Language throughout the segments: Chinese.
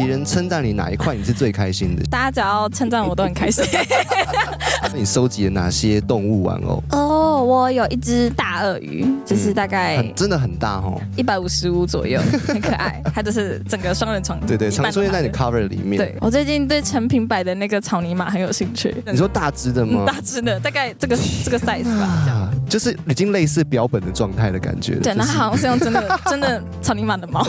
别人称赞你哪一块你是最开心的？大家只要称赞我都很开心。那你收集了哪些动物玩偶？哦，我有一只大鳄鱼，就是大概很真的很大哦。一百五十五左右，很可爱。它就是整个双人床，对对，常出现在你 cover 里面。对我最近对成品摆的那个草泥马很有兴趣。你说大只的吗？大只的，大概这个 这个 size 吧，就是已经类似标本的状态的感觉。对，那好像是用真的 真的草泥马的毛。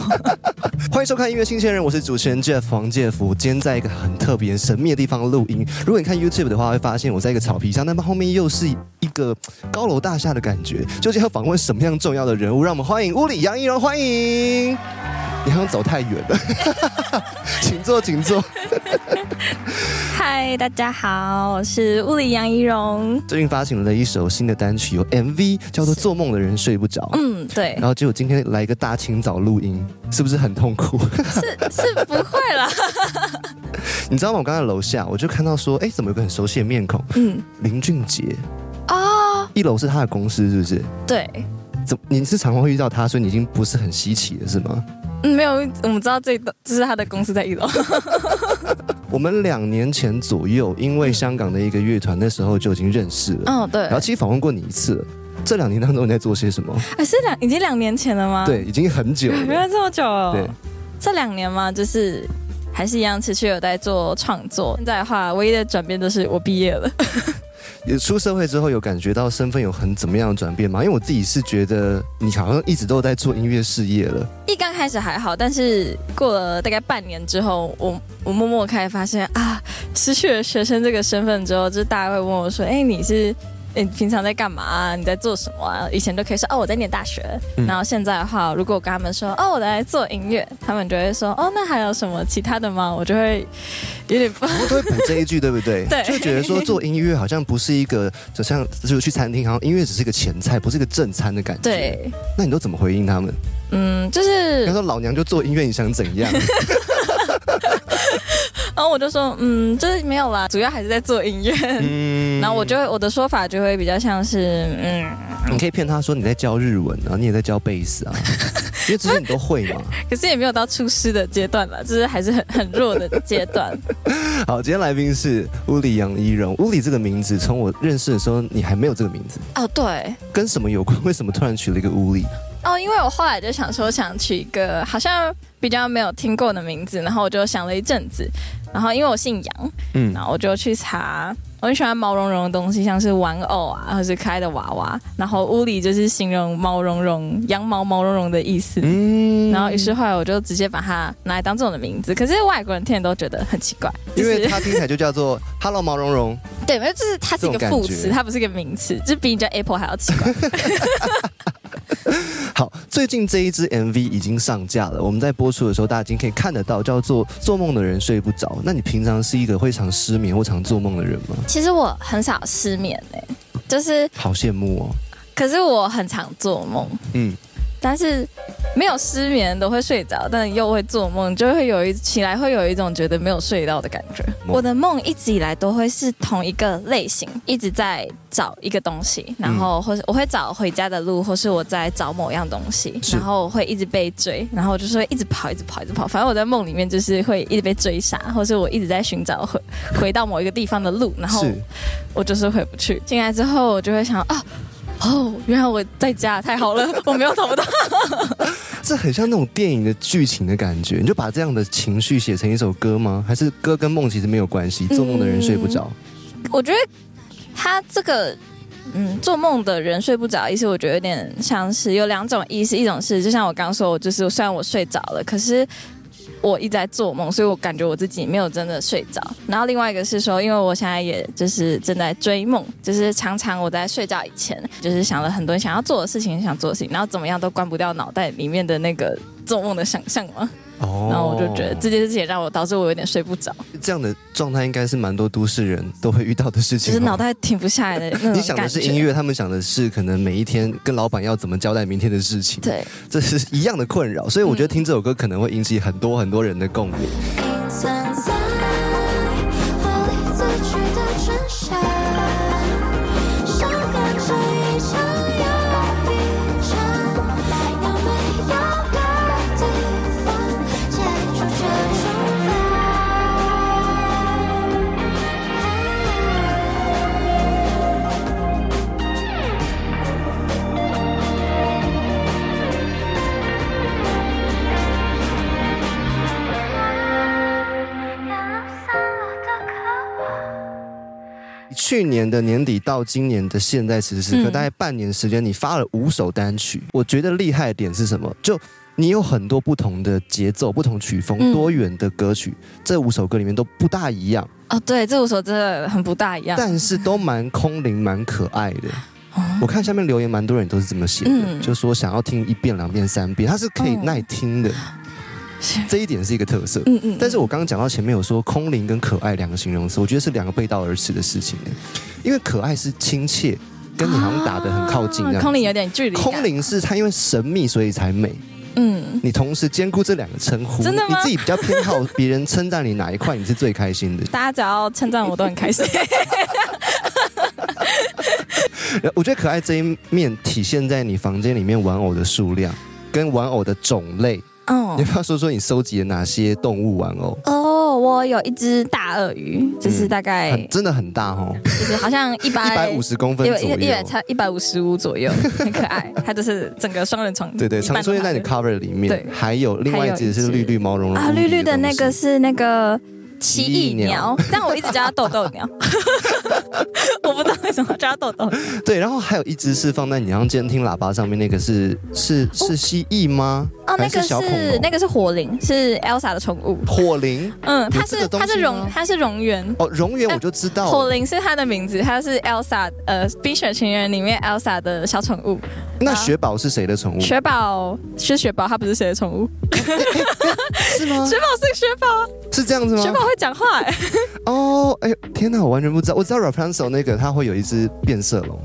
欢迎收看音乐新鲜人，我是主持人 Jeff 黄介福。今天在一个很特别、神秘的地方录音。如果你看 YouTube 的话，会发现我在一个草皮上，那么后面又是一个高楼大厦的感觉。究竟要访问什么样重要的人物？让我们欢迎屋里杨一荣，欢迎。你好像走太远了，请坐，请坐。嗨，大家好，我是物理杨怡蓉。最近发行了一首新的单曲，有 MV，叫做《做梦的人睡不着》。嗯，对。然后结果今天来一个大清早录音，是不是很痛苦？是是不会啦。你知道吗？我刚才楼下我就看到说，哎，怎么有个很熟悉的面孔？嗯，林俊杰。哦。一楼是他的公司，是不是？对。怎？你是常常会遇到他，所以你已经不是很稀奇了，是吗？嗯，没有，我们知道这这是他的公司在一楼。我们两年前左右，因为香港的一个乐团，那时候就已经认识了。嗯，对。然后其实访问过你一次，这两年当中你在做些什么？哎，是两已经两年前了吗？对，已经很久。原来这么久。对，这两年嘛，就是还是一样持续有在做创作。现在的话，唯一的转变就是我毕业了。有出社会之后有感觉到身份有很怎么样的转变吗？因为我自己是觉得你好像一直都在做音乐事业了。一刚开始还好，但是过了大概半年之后，我我默默开始发现啊，失去了学生这个身份之后，就大家会问我说：“哎，你是？”你平常在干嘛？你在做什么啊？以前都可以说哦，我在念大学。然后现在的话，如果我跟他们说哦，我在做音乐，他们就会说哦，那还有什么其他的吗？我就会有点，我都会补这一句，对不对？对，就觉得说做音乐好像不是一个，就像就是去餐厅，好像音乐只是一个前菜，不是一个正餐的感觉。对，那你都怎么回应他们？嗯，就是他说老娘就做音乐，你想怎样？然后我就说，嗯，就是没有啦，主要还是在做音乐。嗯，然后我就会我的说法就会比较像是，嗯，你可以骗他说你在教日文啊，你也在教贝斯啊，因为这些你都会嘛。可是也没有到出师的阶段了，就是还是很 很弱的阶段。好，今天来宾是屋里杨一荣。屋里这个名字，从我认识的时候你还没有这个名字哦。对，跟什么有关？为什么突然取了一个屋里？哦，因为我后来就想说，想取一个好像比较没有听过的名字，然后我就想了一阵子，然后因为我姓杨，嗯，然后我就去查，我很喜欢毛茸茸的东西，像是玩偶啊，或是可爱的娃娃，然后屋里就是形容毛茸茸、羊毛毛茸茸的意思，嗯，然后于是后来我就直接把它拿来当这种的名字，可是外国人听都觉得很奇怪，因为它听起来就叫做 Hello 毛茸茸，对，没有，就是它是一个副词，它不是一个名词，就比你叫 Apple 还要奇怪。好，最近这一支 MV 已经上架了，我们在播出的时候，大家已经可以看得到，叫做《做梦的人睡不着》。那你平常是一个会常失眠或常做梦的人吗？其实我很少失眠诶，就是好羡慕哦。可是我很常做梦，嗯，但是。没有失眠都会睡着，但又会做梦，就会有一起来会有一种觉得没有睡到的感觉。我的梦一直以来都会是同一个类型，一直在找一个东西，然后或是我会找回家的路，或是我在找某样东西，然后会一直被追，然后就是会一直跑，一直跑，一直跑。反正我在梦里面就是会一直被追杀，或是我一直在寻找回回到某一个地方的路，然后我就是回不去。进来之后，我就会想啊。哦，原来我在家，太好了，我没有找不到。这很像那种电影的剧情的感觉，你就把这样的情绪写成一首歌吗？还是歌跟梦其实没有关系？做梦的人睡不着。我觉得他这个，嗯，做梦的人睡不着，意思我觉得有点像是有两种意思，一种是就像我刚刚说，我就是虽然我睡着了，可是。我一直在做梦，所以我感觉我自己没有真的睡着。然后另外一个是说，因为我现在也就是正在追梦，就是常常我在睡觉以前，就是想了很多想要做的事情，想做的事情，然后怎么样都关不掉脑袋里面的那个做梦的想象嘛。然后我就觉得这件事情让我导致我有点睡不着。这样的状态应该是蛮多都市人都会遇到的事情。就是脑袋停不下来的。你想的是音乐，他们想的是可能每一天跟老板要怎么交代明天的事情。对，这是一样的困扰。所以我觉得听这首歌可能会引起很多很多人的共鸣。去年的年底到今年的现在此时此刻，大概半年时间，你发了五首单曲。我觉得厉害的点是什么？就你有很多不同的节奏、不同曲风、多元的歌曲，这五首歌里面都不大一样。哦，对，这五首真的很不大一样，但是都蛮空灵、蛮可爱的。我看下面留言，蛮多人都是这么写的，就说想要听一遍、两遍、三遍，它是可以耐听的。这一点是一个特色。嗯嗯。但是我刚刚讲到前面有说空灵跟可爱两个形容词，我觉得是两个背道而驰的事情。因为可爱是亲切，跟你好像打得很靠近。空灵有点距离。空灵是它因为神秘所以才美。嗯。你同时兼顾这两个称呼，真的吗？你自己比较偏好别人称赞你哪一块，你是最开心的？大家只要称赞我都很开心。我觉得可爱这一面体现在你房间里面玩偶的数量跟玩偶的种类。哦，你不要说说你收集了哪些动物玩偶？哦，我有一只大鳄鱼，就是大概真的很大哦，就是好像一百一百五十公分左右，一百差一百五十五左右，很可爱。它就是整个双人床，对对，常出现在你 cover 里面。对，还有另外一只是绿绿毛茸茸啊，绿绿的那个是那个。奇异鸟，但我一直叫它豆豆鸟，我不知道为什么叫它豆豆。对，然后还有一只是放在你像监听喇叭上面那个是是是蜥蜴吗？哦，那个是那个是火灵，是 Elsa 的宠物。火灵，嗯，它是它是蝾它是蝾螈。哦，蝾螈我就知道。火灵是它的名字，它是 Elsa 呃《冰雪情缘》里面 Elsa 的小宠物。那雪宝是谁的宠物？雪宝是雪宝，它不是谁的宠物？是吗？雪宝是雪宝，是这样子吗？雪宝会讲话哎。哦，哎，天哪，我完全不知道。我知道 Rapunzel 那个，它会有一只变色龙。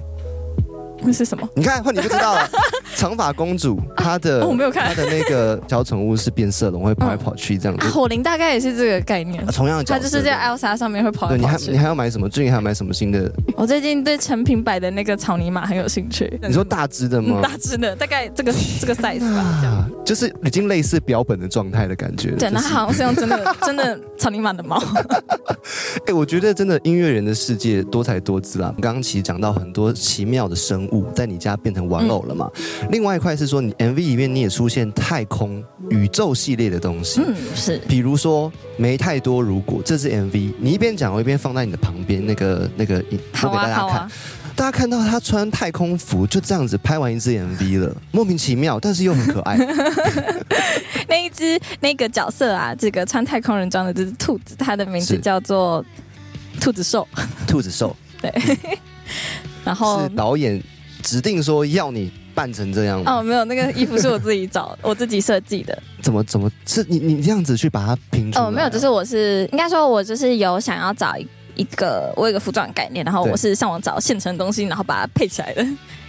那是什么？你看，换你就知道了。长发公主，她的 我没有看，她的那个小宠物是变色龙，会跑来跑去这样子。火灵大概也是这个概念，同样的，它就是在 Elsa 上面会跑来跑去。你还你还要买什么？最近还要买什么新的？我最近对成品摆的那个草泥马很有兴趣。你说大只的吗？大只的，大概这个这个 size 吧，就是已经类似标本的状态的感觉。对，那好像是用真的真的草泥马的毛。哎，我觉得真的音乐人的世界多才多姿啊！刚刚其实讲到很多奇妙的生物在你家变。成玩偶了嘛？另外一块是说，你 MV 里面你也出现太空宇宙系列的东西，嗯，是，比如说没太多如果，这是 MV，你一边讲我一边放在你的旁边，那个那个，好给大家看，大家看到他穿太空服就这样子拍完一支 MV 了，莫名其妙，但是又很可爱。那一只那个角色啊，这个穿太空人装的这只兔子，它的名字叫做兔子兽，兔子兽，对，然后是导演。指定说要你扮成这样哦，没有那个衣服是我自己找，我自己设计的。怎么怎么是你你这样子去把它拼出来？哦，没有，就是我是应该说，我就是有想要找一一个我有一个服装概念，然后我是上网找现成东西，然后把它配起来的。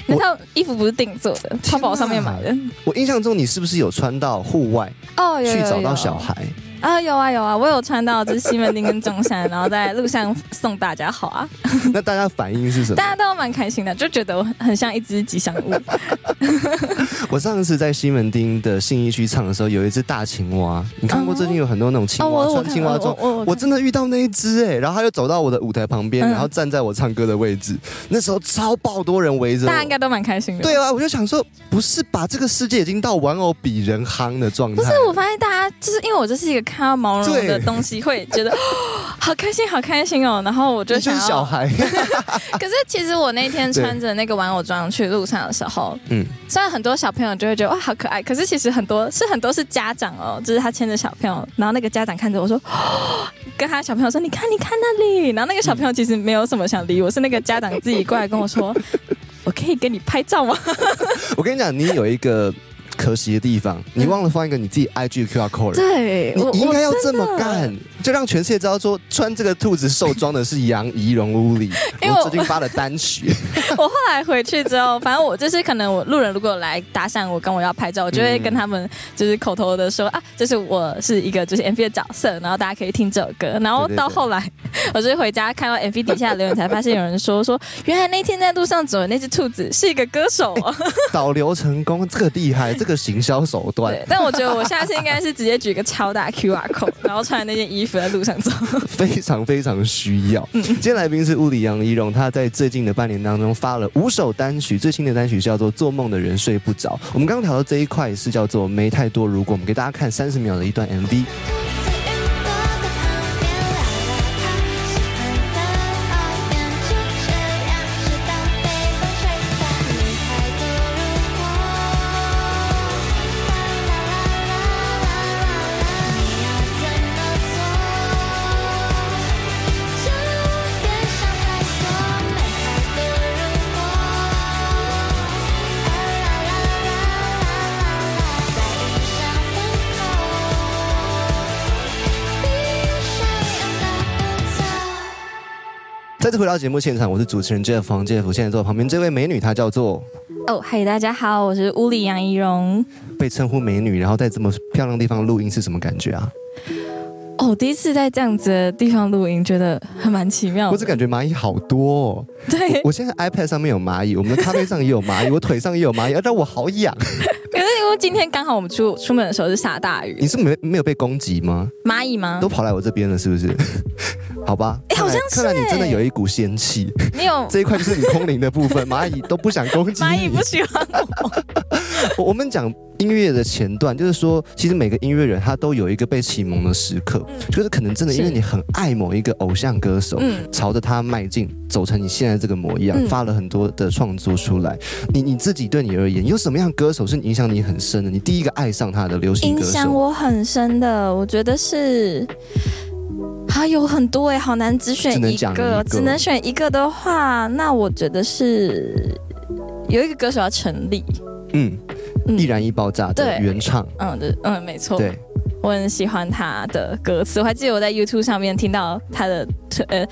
那套衣服不是定做的，淘宝上面买的。我印象中你是不是有穿到户外哦？有去找到小孩。啊有啊有啊，我有穿到就是西门町跟中山，然后在路上送大家好啊。那大家反应是什么？大家都蛮开心的，就觉得我很像一只吉祥物。我上次在西门町的信义区唱的时候，有一只大青蛙。你看过最近有很多那种青蛙穿青蛙装，我真的遇到那一只哎，然后他就走到我的舞台旁边，然后站在我唱歌的位置。那时候超爆多人围着，大家应该都蛮开心的。对啊，我就想说，不是把这个世界已经到玩偶比人夯的状态？不是，我发现大家就是因为我这是一个。看到毛茸茸的东西会觉得 好开心，好开心哦。然后我就想要小孩。可是其实我那天穿着那个玩偶装去路上的时候，嗯，虽然很多小朋友就会觉得哇好可爱，可是其实很多是很多是家长哦，就是他牵着小朋友，然后那个家长看着我说，跟他小朋友说，你看你看那里。然后那个小朋友其实没有什么想理我，是那个家长自己过来跟我说，我可以跟你拍照吗？我跟你讲，你有一个。可惜的地方，你忘了放一个你自己 IG 的 QR code。对，你应该要这么干。就让全世界知道说穿这个兔子兽装的是杨怡蓉屋里，因为我最近发了单曲。我后来回去之后，反正我就是可能我路人如果来搭讪我跟我要拍照，我就会跟他们就是口头的说啊，就是我是一个就是 MV 的角色，然后大家可以听这首歌。然后到后来，我就回家看到 MV 底下留言，才发现有人说说原来那天在路上走的那只兔子是一个歌手。导流成功，这个厉害，这个行销手段。但我觉得我下次应该是直接举个超大 QR code，然后穿那件衣服。在路上走，非常非常需要。今天来宾是物理杨一荣，他在最近的半年当中发了五首单曲，最新的单曲叫做《做梦的人睡不着》。我们刚刚聊到这一块是叫做没太多。如果我们给大家看三十秒的一段 MV。次回到节目现场，我是主持人 Jeff 黄 Jeff，现在坐我旁边这位美女，她叫做哦，嗨，大家好，我是屋里杨怡蓉。被称呼美女，然后在这么漂亮的地方录音是什么感觉啊？哦，第一次在这样子的地方录音，觉得还蛮奇妙。我只感觉蚂蚁好多。对，我现在 iPad 上面有蚂蚁，我们的咖啡上也有蚂蚁，我腿上也有蚂蚁，但我好痒。可是因为今天刚好我们出出门的时候是下大雨。你是没没有被攻击吗？蚂蚁吗？都跑来我这边了，是不是？好吧，哎，好像是。看来你真的有一股仙气。你有 这一块就是你空灵的部分，蚂蚁都不想攻击蚂蚁不喜欢我。我们讲。音乐的前段，就是说，其实每个音乐人他都有一个被启蒙的时刻，就是可能真的因为你很爱某一个偶像歌手，朝着他迈进，走成你现在这个模样，发了很多的创作出来。你你自己对你而言，有什么样歌手是影响你很深的？你第一个爱上他的流行歌手？影响我很深的，我觉得是，还有很多哎，好难只选一个，只能选一个的话，那我觉得是有一个歌手要成立，嗯。易燃易爆炸的原唱，嗯，对，嗯，没错，对，我很喜欢他的歌词，我还记得我在 YouTube 上面听到他的呃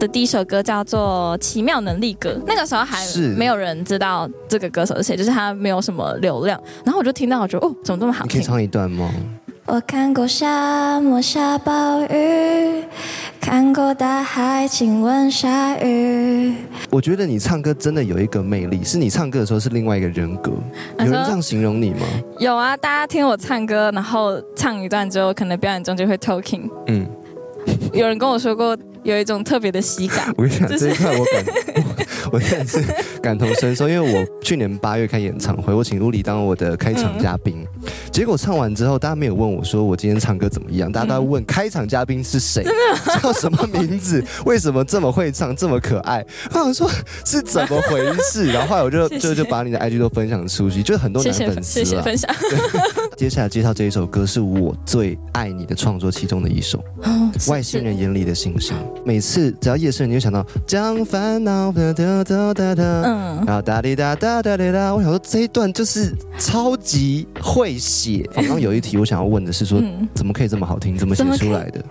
的第一首歌叫做《奇妙能力歌》，那个时候还没有人知道这个歌手是谁，就是他没有什么流量，然后我就听到，我觉得哦，怎么这么好听？可以唱一段吗？我看过沙漠下暴雨，看过大海亲吻鲨鱼。我觉得你唱歌真的有一个魅力，是你唱歌的时候是另外一个人格。有人这样形容你吗？有啊，大家听我唱歌，然后唱一段之后，可能表演中就会 talking。嗯，有人跟我说过，有一种特别的喜感。我跟你讲，这一块我感觉。我现在是感同身受，因为我去年八月开演唱会，我请陆里当我的开场嘉宾，结果唱完之后，大家没有问我说我今天唱歌怎么样，大家都在问开场嘉宾是谁，叫什么名字，为什么这么会唱，这么可爱？我想说是怎么回事，然后后来我就 就就把你的 IG 都分享出去，就很多男粉丝了。分享。接下来介绍这一首歌是我最爱你的创作其中的一首，《外星人眼里的星星》。每次只要夜深，你就想到将烦恼的。哒哒哒，嗯，然后哒滴哒哒哒滴哒，我想说这一段就是超级会写。刚刚有一题我想要问的是说，怎么可以这么好听？怎么写出来的？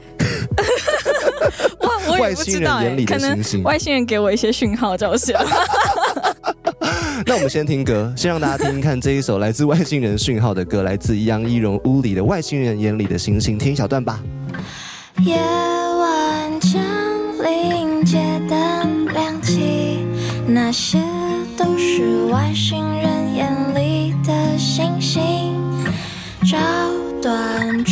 哇，我也不知道哎，可能外星人给我一些讯号叫我写。那我们先听歌，先让大家听听看这一首来自外星人讯号的歌，来自杨一荣屋里的外星人眼里的星星，听一小段吧。夜晚降临，街灯亮起。那些都是外星人眼里的星星，照断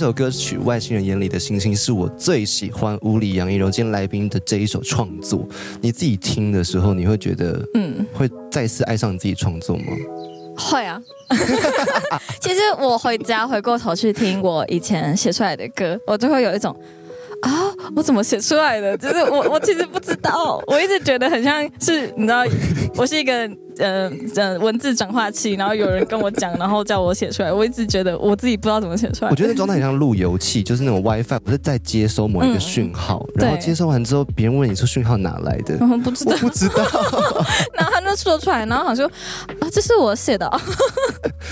首歌曲《外星人眼里的星星》是我最喜欢屋里杨一柔今天来宾的这一首创作。你自己听的时候，你会觉得，嗯，会再次爱上你自己创作吗？会啊。其实我回家回过头去听我以前写出来的歌，我就会有一种。啊，我怎么写出来的？就是我，我其实不知道。我一直觉得很像是，你知道，我是一个呃呃文字转化器，然后有人跟我讲，然后叫我写出来。我一直觉得我自己不知道怎么写出来。我觉得那状态很像路由器，就是那种 WiFi，不是在接收某一个讯号，然后接收完之后，别人问你说讯号哪来的？不知道，不知道。然后他就说出来，然后好像说啊，这是我写的。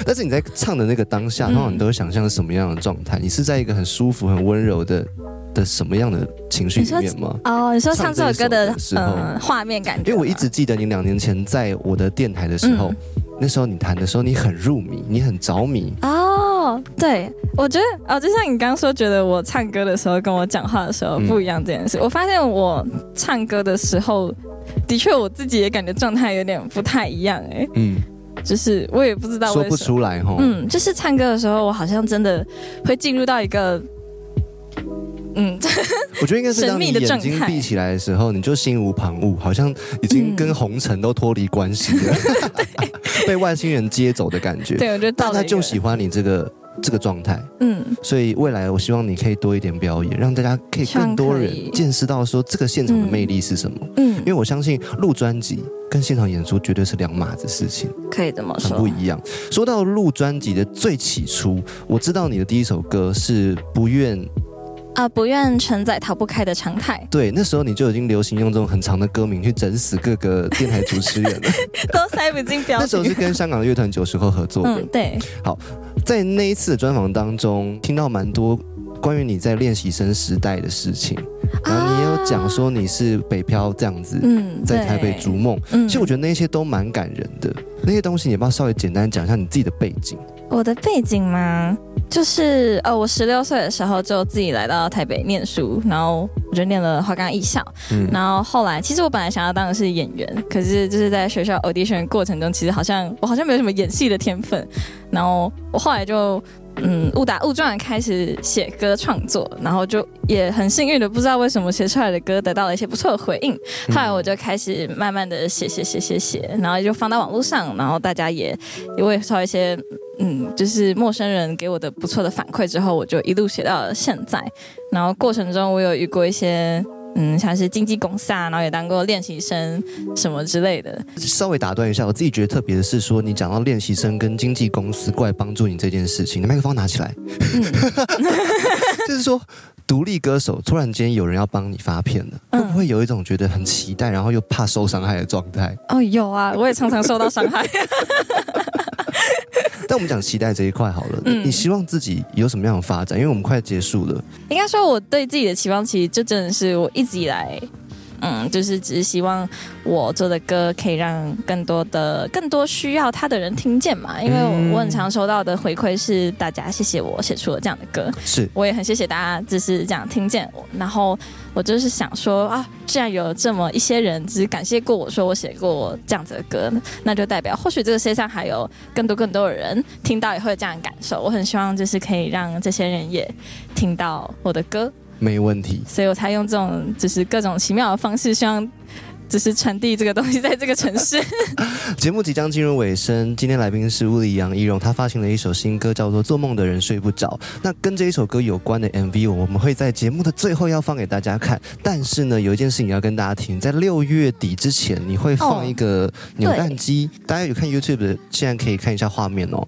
但是你在唱的那个当下，通常你都会想象是什么样的状态？你是在一个很舒服、很温柔的。的什么样的情绪里面吗？哦，你说唱这首歌的时候，画面感觉。因为我一直记得你两年前在我的电台的时候，那时候你弹的时候，你很入迷，你很着迷。哦，哦，对，我觉得哦，就像你刚刚说，觉得我唱歌的时候跟我讲话的时候不一样这件事，我发现我唱歌的时候，的确我自己也感觉状态有点不太一样哎。嗯。就是我也不知道说不出来哈。嗯，就是唱歌的时候，我好像真的会进入到一个，嗯，我觉得应该是当你眼睛闭起来的时候，你就心无旁骛，好像已经跟红尘都脱离关系了，被外星人接走的感觉。对，我觉得大家就喜欢你这个。这个状态，嗯，所以未来我希望你可以多一点表演，让大家可以更多人见识到说这个现场的魅力是什么，嗯，因为我相信录专辑跟现场演出绝对是两码子事情，可以这么说，很不一样。说到录专辑的最起初，我知道你的第一首歌是不愿啊，不愿承载逃不开的常态。对，那时候你就已经流行用这种很长的歌名去整死各个电台主持人了，都塞不进标 那时候是跟香港乐团九十后合作的，对，好。在那一次的专访当中，听到蛮多关于你在练习生时代的事情，然后你也有讲说你是北漂这样子，嗯，在台北逐梦，嗯，其实我觉得那些都蛮感人的。那些东西，你要不要稍微简单讲一下你自己的背景？我的背景吗？就是呃，我十六岁的时候就自己来到台北念书，然后我就念了华冈艺校，嗯，然后后来其实我本来想要当的是演员，可是就是在学校 audition 过程中，其实好像我好像没有什么演戏的天分，然后我后来就。嗯，误打误撞开始写歌创作，然后就也很幸运的，不知道为什么写出来的歌得到了一些不错的回应。后来我就开始慢慢的写写写写写，然后就放到网络上，然后大家也也会收一些嗯，就是陌生人给我的不错的反馈之后，我就一路写到了现在。然后过程中我有遇过一些。嗯，像是经纪公司啊，然后也当过练习生什么之类的。稍微打断一下，我自己觉得特别的是说，你讲到练习生跟经纪公司过来帮助你这件事情，你麦克风拿起来，就是说独立歌手突然间有人要帮你发片了，会不会有一种觉得很期待，然后又怕受伤害的状态？哦，有啊，我也常常受到伤害。但我们讲期待这一块好了，你希望自己有什么样的发展？因为我们快结束了。应该说，我对自己的期望，其实就真的是我一直以来。嗯，就是只是希望我做的歌可以让更多的、更多需要他的人听见嘛。因为我很常收到的回馈是大家谢谢我写出了这样的歌，是我也很谢谢大家，就是这样听见我。然后我就是想说啊，既然有这么一些人只感谢过我说我写过这样子的歌，那就代表或许这个世界上还有更多更多的人听到也会有这样的感受。我很希望就是可以让这些人也听到我的歌。没问题，所以我才用这种就是各种奇妙的方式，希望。只是传递这个东西在这个城市。节目即将进入尾声，今天来宾是乌里杨一荣，他发行了一首新歌，叫做《做梦的人睡不着》。那跟这一首歌有关的 MV，我们会在节目的最后要放给大家看。但是呢，有一件事情要跟大家提，在六月底之前，你会放一个扭蛋机。大家有看 YouTube 的，现在可以看一下画面哦。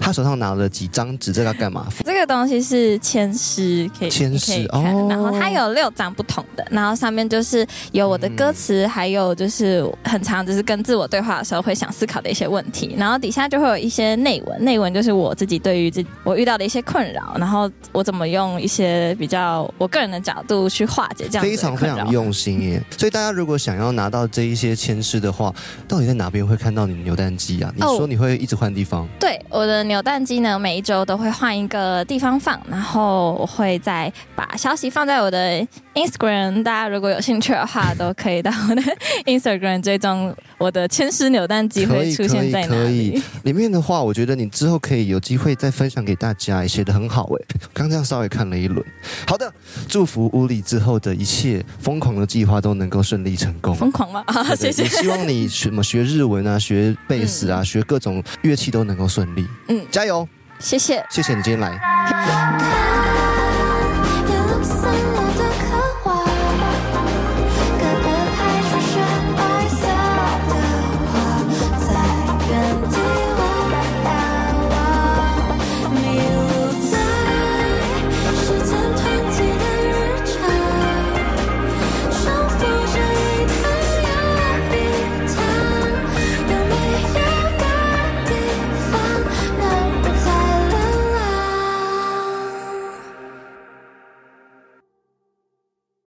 他手上拿了几张纸，这要干嘛？这个东西是签诗，可以签诗哦。然后它有六张不同的，然后上面就是有我的歌词。还有就是很长，就是跟自我对话的时候会想思考的一些问题，然后底下就会有一些内文，内文就是我自己对于这我遇到的一些困扰，然后我怎么用一些比较我个人的角度去化解这样非常非常用心耶。所以大家如果想要拿到这一些签诗的话，到底在哪边会看到你的扭蛋机啊？你说你会一直换地方？对，我的扭蛋机呢，每一周都会换一个地方放，然后我会再把消息放在我的 Instagram，大家如果有兴趣的话，都可以到我的。Instagram 追踪我的千丝扭蛋机会出现在哪里？里面的话，我觉得你之后可以有机会再分享给大家，写的很好哎。刚这样稍微看了一轮，好的，祝福屋里之后的一切疯狂的计划都能够顺利成功。疯狂吗？啊，谢谢。希望你什么学日文啊，学贝斯啊，学各种乐器都能够顺利。嗯，加油！谢谢，谢谢你今天来。